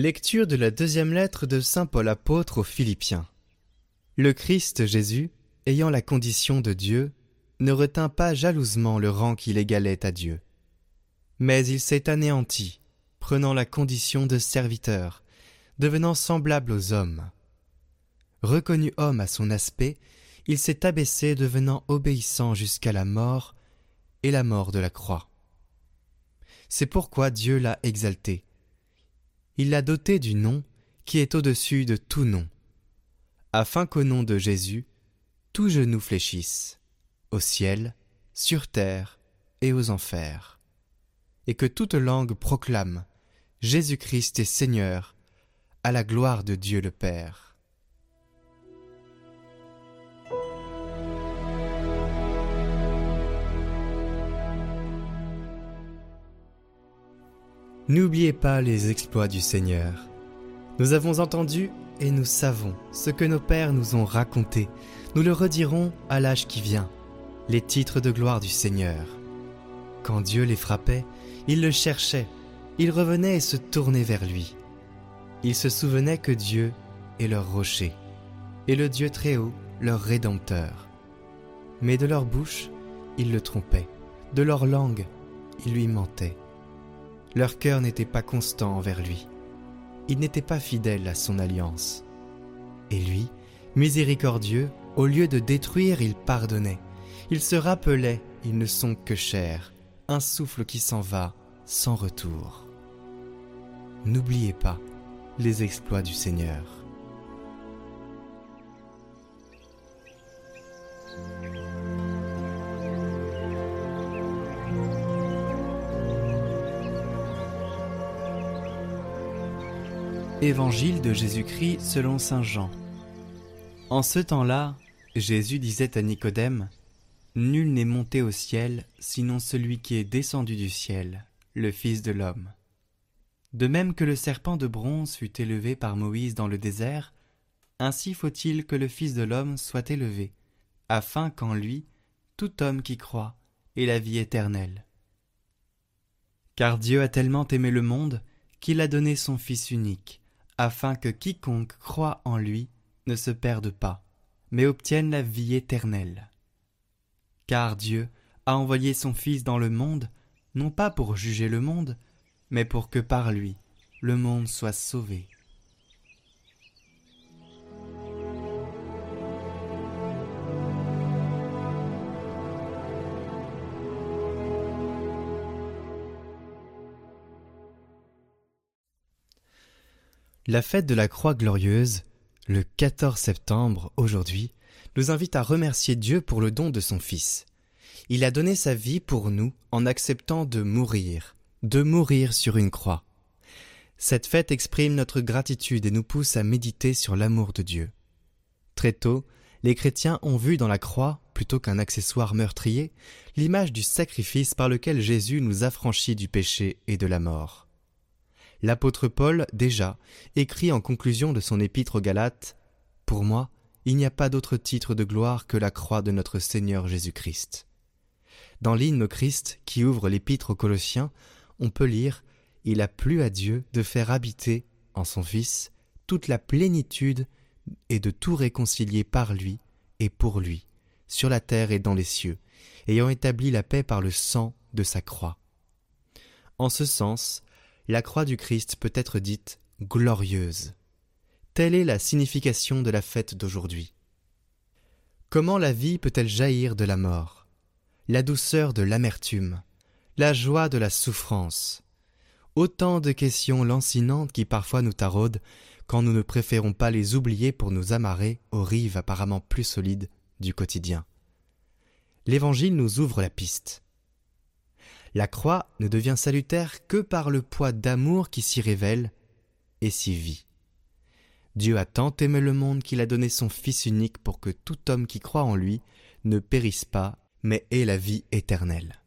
Lecture de la deuxième lettre de Saint Paul apôtre aux Philippiens. Le Christ Jésus, ayant la condition de Dieu, ne retint pas jalousement le rang qu'il égalait à Dieu. Mais il s'est anéanti, prenant la condition de serviteur, devenant semblable aux hommes. Reconnu homme à son aspect, il s'est abaissé devenant obéissant jusqu'à la mort, et la mort de la croix. C'est pourquoi Dieu l'a exalté il l'a doté du nom qui est au-dessus de tout nom, afin qu'au nom de Jésus, tout genou fléchisse, au ciel, sur terre et aux enfers, et que toute langue proclame Jésus-Christ est Seigneur, à la gloire de Dieu le Père. N'oubliez pas les exploits du Seigneur. Nous avons entendu et nous savons ce que nos pères nous ont raconté. Nous le redirons à l'âge qui vient, les titres de gloire du Seigneur. Quand Dieu les frappait, ils le cherchaient, ils revenaient et se tournaient vers lui. Ils se souvenaient que Dieu est leur rocher, et le Dieu très haut leur rédempteur. Mais de leur bouche, ils le trompaient, de leur langue, ils lui mentaient. Leur cœur n'était pas constant envers lui. Ils n'étaient pas fidèles à son alliance. Et lui, miséricordieux, au lieu de détruire, il pardonnait. Il se rappelait, ils ne sont que chair, un souffle qui s'en va sans retour. N'oubliez pas les exploits du Seigneur. Évangile de Jésus-Christ selon Saint Jean. En ce temps-là, Jésus disait à Nicodème, Nul n'est monté au ciel, sinon celui qui est descendu du ciel, le Fils de l'homme. De même que le serpent de bronze fut élevé par Moïse dans le désert, ainsi faut-il que le Fils de l'homme soit élevé, afin qu'en lui, tout homme qui croit ait la vie éternelle. Car Dieu a tellement aimé le monde qu'il a donné son Fils unique, afin que quiconque croit en lui ne se perde pas, mais obtienne la vie éternelle. Car Dieu a envoyé son Fils dans le monde, non pas pour juger le monde, mais pour que par lui le monde soit sauvé. La fête de la Croix glorieuse, le 14 septembre aujourd'hui, nous invite à remercier Dieu pour le don de son Fils. Il a donné sa vie pour nous en acceptant de mourir, de mourir sur une croix. Cette fête exprime notre gratitude et nous pousse à méditer sur l'amour de Dieu. Très tôt, les chrétiens ont vu dans la croix, plutôt qu'un accessoire meurtrier, l'image du sacrifice par lequel Jésus nous affranchit du péché et de la mort l'apôtre Paul, déjà, écrit en conclusion de son épître aux Galates Pour moi, il n'y a pas d'autre titre de gloire que la croix de notre Seigneur Jésus-Christ. Dans l'hymne Christ qui ouvre l'épître aux Colossiens, on peut lire Il a plu à Dieu de faire habiter, en son Fils, toute la plénitude et de tout réconcilier par lui et pour lui, sur la terre et dans les cieux, ayant établi la paix par le sang de sa croix. En ce sens, la croix du Christ peut être dite glorieuse. Telle est la signification de la fête d'aujourd'hui. Comment la vie peut-elle jaillir de la mort? La douceur de l'amertume, la joie de la souffrance. Autant de questions lancinantes qui parfois nous taraudent quand nous ne préférons pas les oublier pour nous amarrer aux rives apparemment plus solides du quotidien. L'Évangile nous ouvre la piste. La croix ne devient salutaire que par le poids d'amour qui s'y révèle et s'y vit. Dieu a tant aimé le monde qu'il a donné son Fils unique pour que tout homme qui croit en lui ne périsse pas, mais ait la vie éternelle.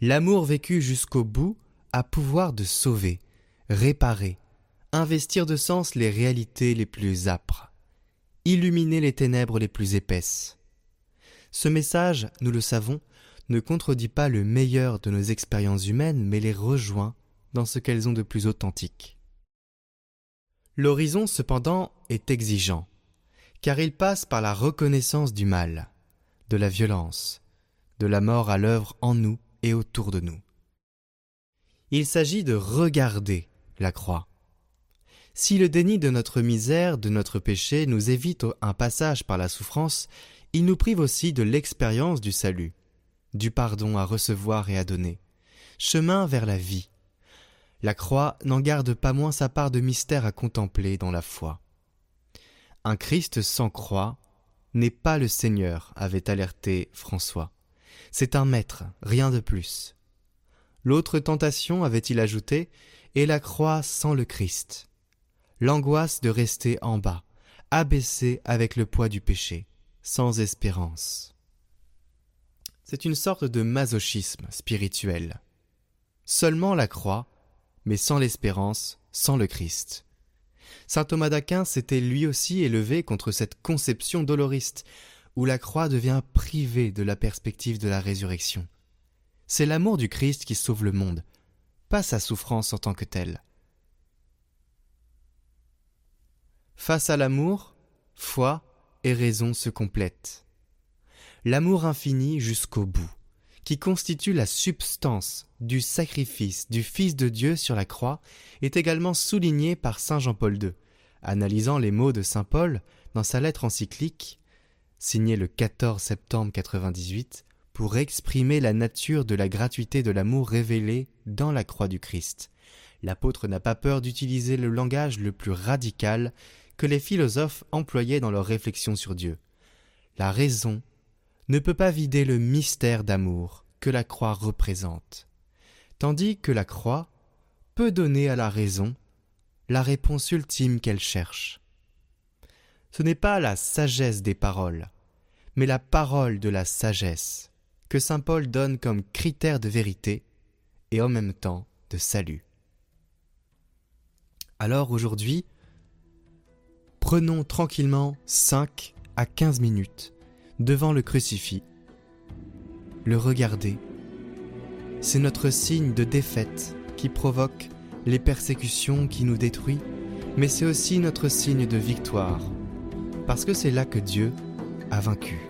L'amour vécu jusqu'au bout a pouvoir de sauver, réparer, investir de sens les réalités les plus âpres, illuminer les ténèbres les plus épaisses. Ce message, nous le savons, ne contredit pas le meilleur de nos expériences humaines, mais les rejoint dans ce qu'elles ont de plus authentique. L'horizon cependant est exigeant, car il passe par la reconnaissance du mal, de la violence, de la mort à l'œuvre en nous et autour de nous. Il s'agit de regarder la croix. Si le déni de notre misère, de notre péché nous évite un passage par la souffrance, il nous prive aussi de l'expérience du salut, du pardon à recevoir et à donner, chemin vers la vie, la croix n'en garde pas moins sa part de mystère à contempler dans la foi. Un Christ sans croix n'est pas le Seigneur, avait alerté François. C'est un maître, rien de plus. L'autre tentation, avait-il ajouté, est la croix sans le Christ. L'angoisse de rester en bas, abaissé avec le poids du péché, sans espérance. C'est une sorte de masochisme spirituel. Seulement la croix mais sans l'espérance, sans le Christ. Saint Thomas d'Aquin s'était lui aussi élevé contre cette conception doloriste, où la croix devient privée de la perspective de la résurrection. C'est l'amour du Christ qui sauve le monde, pas sa souffrance en tant que telle. Face à l'amour, foi et raison se complètent. L'amour infini jusqu'au bout qui constitue la substance du sacrifice du Fils de Dieu sur la croix, est également souligné par saint Jean-Paul II, analysant les mots de saint Paul dans sa lettre encyclique, signée le 14 septembre 98, pour exprimer la nature de la gratuité de l'amour révélé dans la croix du Christ. L'apôtre n'a pas peur d'utiliser le langage le plus radical que les philosophes employaient dans leurs réflexions sur Dieu. La raison ne peut pas vider le mystère d'amour que la croix représente, tandis que la croix peut donner à la raison la réponse ultime qu'elle cherche. Ce n'est pas la sagesse des paroles, mais la parole de la sagesse que Saint Paul donne comme critère de vérité et en même temps de salut. Alors aujourd'hui, prenons tranquillement 5 à 15 minutes devant le crucifix. Le regarder, c'est notre signe de défaite qui provoque les persécutions qui nous détruisent, mais c'est aussi notre signe de victoire, parce que c'est là que Dieu a vaincu.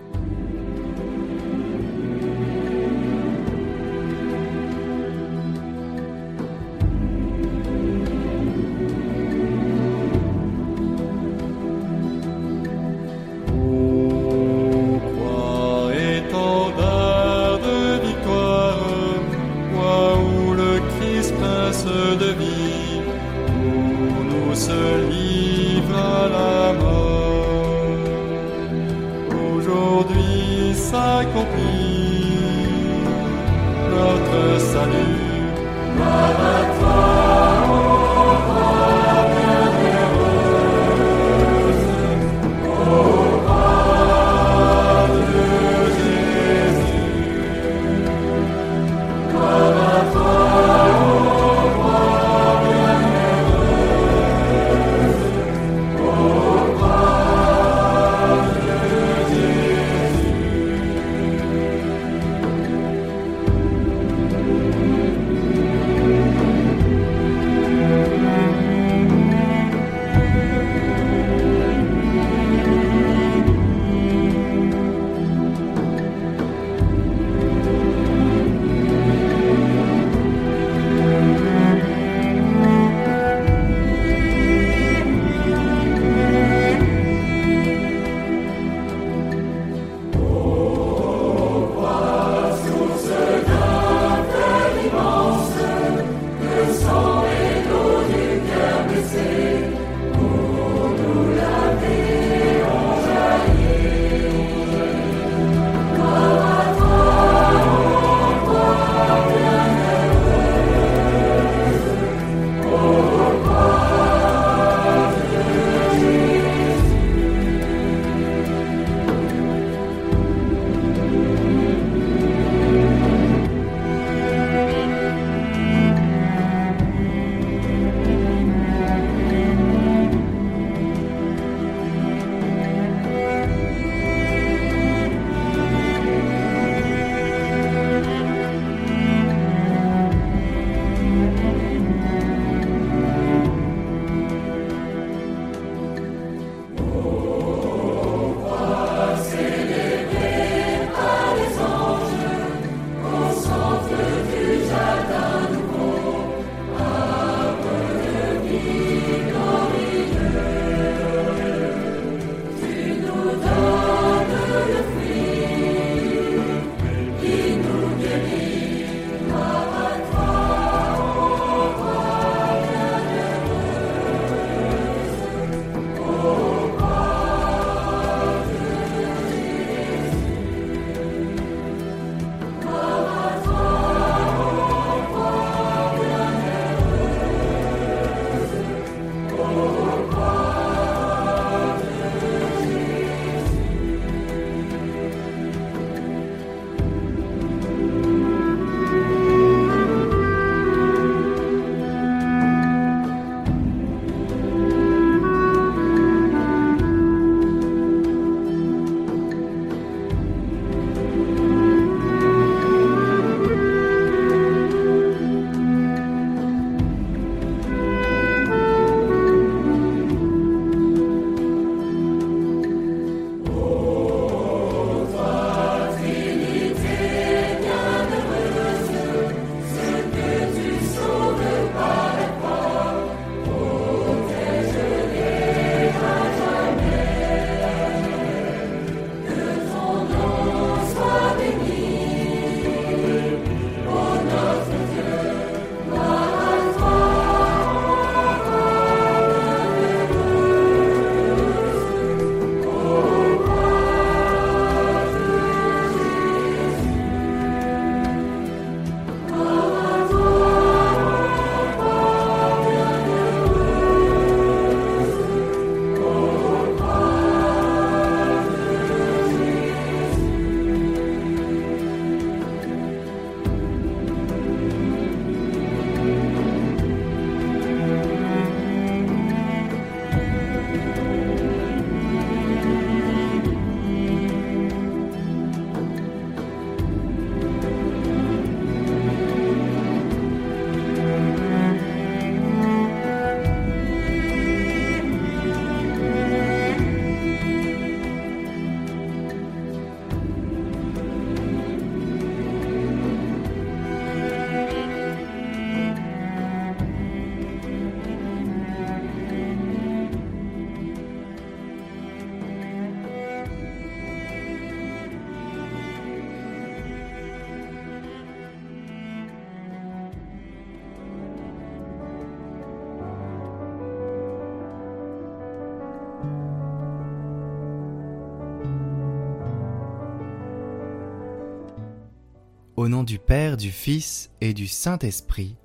Au nom du Père, du Fils et du Saint-Esprit.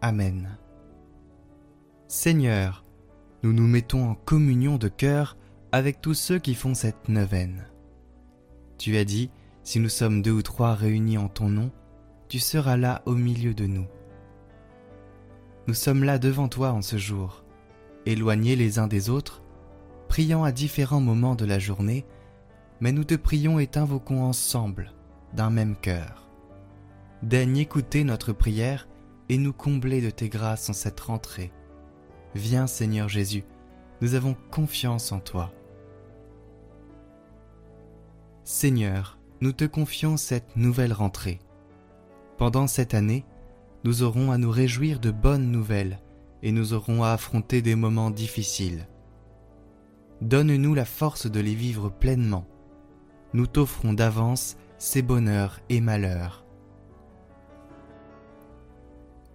Amen. Seigneur, nous nous mettons en communion de cœur avec tous ceux qui font cette neuvaine. Tu as dit, si nous sommes deux ou trois réunis en ton nom, tu seras là au milieu de nous. Nous sommes là devant toi en ce jour, éloignés les uns des autres, priant à différents moments de la journée, mais nous te prions et t'invoquons ensemble, d'un même cœur. Daigne écouter notre prière et nous combler de tes grâces en cette rentrée. Viens Seigneur Jésus, nous avons confiance en toi. Seigneur, nous te confions cette nouvelle rentrée. Pendant cette année, nous aurons à nous réjouir de bonnes nouvelles et nous aurons à affronter des moments difficiles. Donne-nous la force de les vivre pleinement. Nous t'offrons d'avance ces bonheurs et malheurs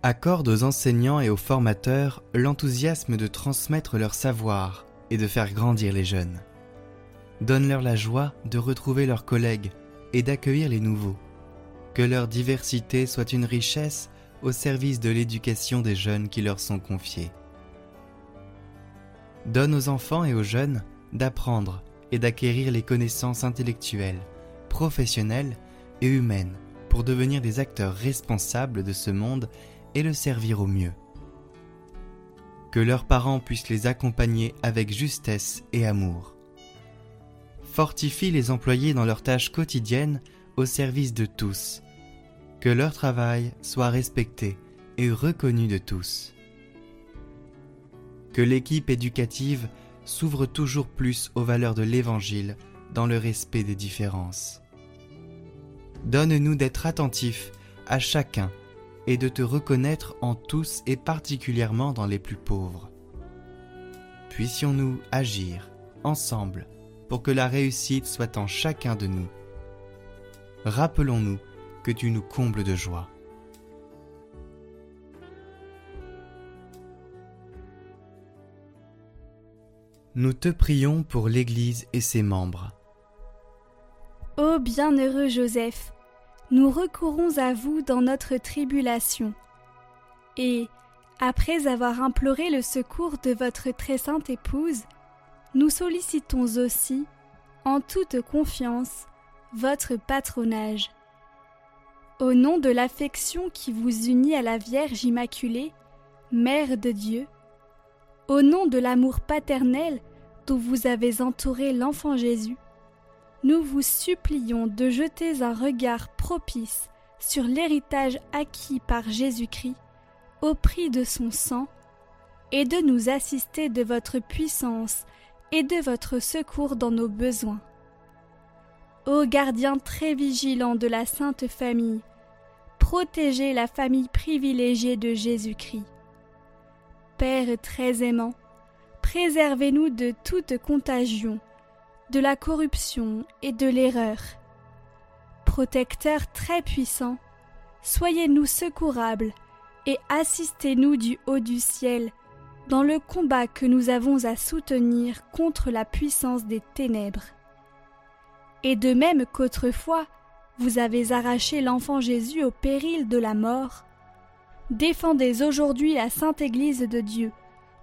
accorde aux enseignants et aux formateurs l'enthousiasme de transmettre leur savoir et de faire grandir les jeunes. Donne-leur la joie de retrouver leurs collègues et d'accueillir les nouveaux. Que leur diversité soit une richesse au service de l'éducation des jeunes qui leur sont confiés. Donne aux enfants et aux jeunes d'apprendre et d'acquérir les connaissances intellectuelles, professionnelles et humaines pour devenir des acteurs responsables de ce monde et le servir au mieux. Que leurs parents puissent les accompagner avec justesse et amour. Fortifie les employés dans leurs tâches quotidiennes au service de tous. Que leur travail soit respecté et reconnu de tous. Que l'équipe éducative s'ouvre toujours plus aux valeurs de l'Évangile dans le respect des différences. Donne-nous d'être attentifs à chacun et de te reconnaître en tous et particulièrement dans les plus pauvres. Puissions-nous agir ensemble pour que la réussite soit en chacun de nous. Rappelons-nous que tu nous combles de joie. Nous te prions pour l'Église et ses membres. Ô bienheureux Joseph, nous recourons à vous dans notre tribulation. Et, après avoir imploré le secours de votre très sainte épouse, nous sollicitons aussi, en toute confiance, votre patronage. Au nom de l'affection qui vous unit à la Vierge Immaculée, Mère de Dieu, au nom de l'amour paternel dont vous avez entouré l'enfant Jésus, nous vous supplions de jeter un regard propice sur l'héritage acquis par Jésus-Christ au prix de son sang, et de nous assister de votre puissance et de votre secours dans nos besoins. Ô gardien très vigilant de la Sainte Famille, protégez la famille privilégiée de Jésus-Christ. Père très aimant, préservez-nous de toute contagion, de la corruption et de l'erreur. Protecteur très puissant, soyez-nous secourables et assistez-nous du haut du ciel dans le combat que nous avons à soutenir contre la puissance des ténèbres. Et de même qu'autrefois vous avez arraché l'enfant Jésus au péril de la mort, défendez aujourd'hui la sainte Église de Dieu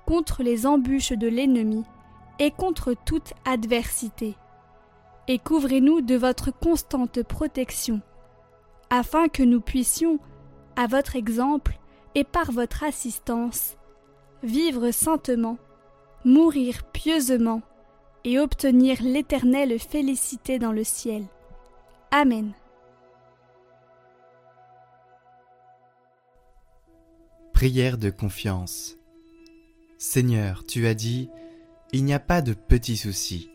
contre les embûches de l'ennemi et contre toute adversité. Et couvrez-nous de votre constante protection, afin que nous puissions, à votre exemple et par votre assistance, vivre saintement, mourir pieusement et obtenir l'éternelle félicité dans le ciel. Amen. Prière de confiance. Seigneur, tu as dit, il n'y a pas de petits soucis.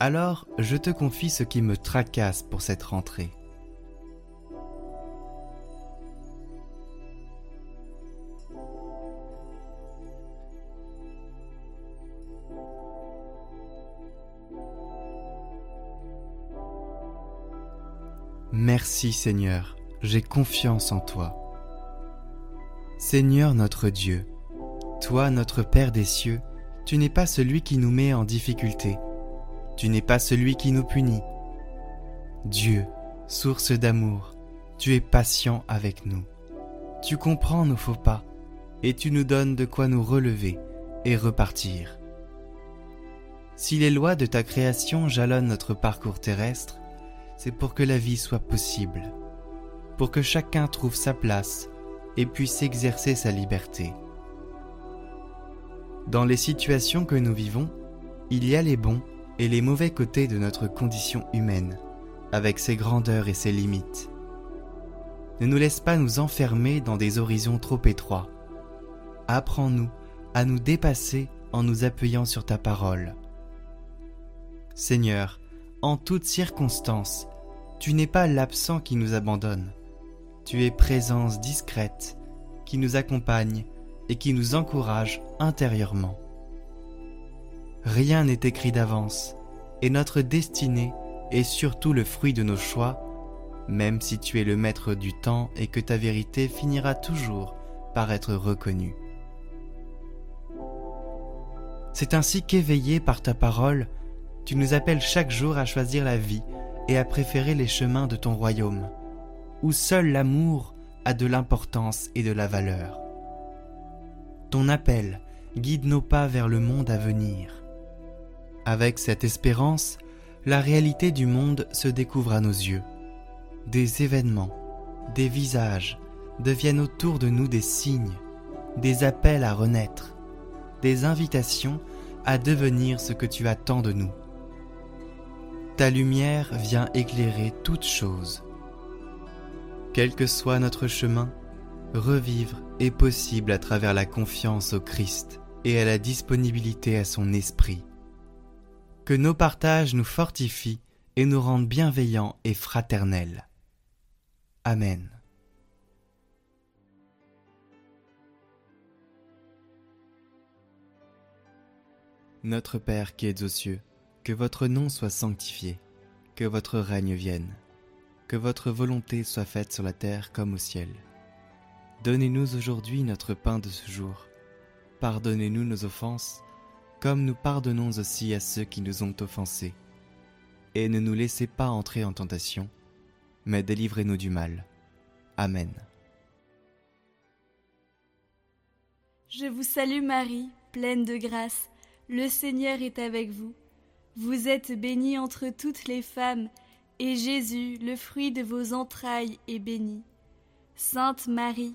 Alors, je te confie ce qui me tracasse pour cette rentrée. Merci Seigneur, j'ai confiance en toi. Seigneur notre Dieu, toi notre Père des cieux, tu n'es pas celui qui nous met en difficulté. Tu n'es pas celui qui nous punit. Dieu, source d'amour, tu es patient avec nous. Tu comprends nos faux pas et tu nous donnes de quoi nous relever et repartir. Si les lois de ta création jalonnent notre parcours terrestre, c'est pour que la vie soit possible, pour que chacun trouve sa place et puisse exercer sa liberté. Dans les situations que nous vivons, il y a les bons et les mauvais côtés de notre condition humaine, avec ses grandeurs et ses limites. Ne nous laisse pas nous enfermer dans des horizons trop étroits. Apprends-nous à nous dépasser en nous appuyant sur ta parole. Seigneur, en toutes circonstances, tu n'es pas l'absent qui nous abandonne. Tu es présence discrète qui nous accompagne et qui nous encourage intérieurement. Rien n'est écrit d'avance, et notre destinée est surtout le fruit de nos choix, même si tu es le maître du temps et que ta vérité finira toujours par être reconnue. C'est ainsi qu'éveillé par ta parole, tu nous appelles chaque jour à choisir la vie et à préférer les chemins de ton royaume, où seul l'amour a de l'importance et de la valeur. Ton appel guide nos pas vers le monde à venir. Avec cette espérance, la réalité du monde se découvre à nos yeux. Des événements, des visages deviennent autour de nous des signes, des appels à renaître, des invitations à devenir ce que tu attends de nous. Ta lumière vient éclairer toutes choses. Quel que soit notre chemin, revivre est possible à travers la confiance au Christ et à la disponibilité à son esprit. Que nos partages nous fortifient et nous rendent bienveillants et fraternels. Amen. Notre Père qui es aux cieux, que votre nom soit sanctifié, que votre règne vienne, que votre volonté soit faite sur la terre comme au ciel. Donnez-nous aujourd'hui notre pain de ce jour. Pardonnez-nous nos offenses, comme nous pardonnons aussi à ceux qui nous ont offensés. Et ne nous laissez pas entrer en tentation, mais délivrez-nous du mal. Amen. Je vous salue Marie, pleine de grâce. Le Seigneur est avec vous. Vous êtes bénie entre toutes les femmes, et Jésus, le fruit de vos entrailles, est béni. Sainte Marie,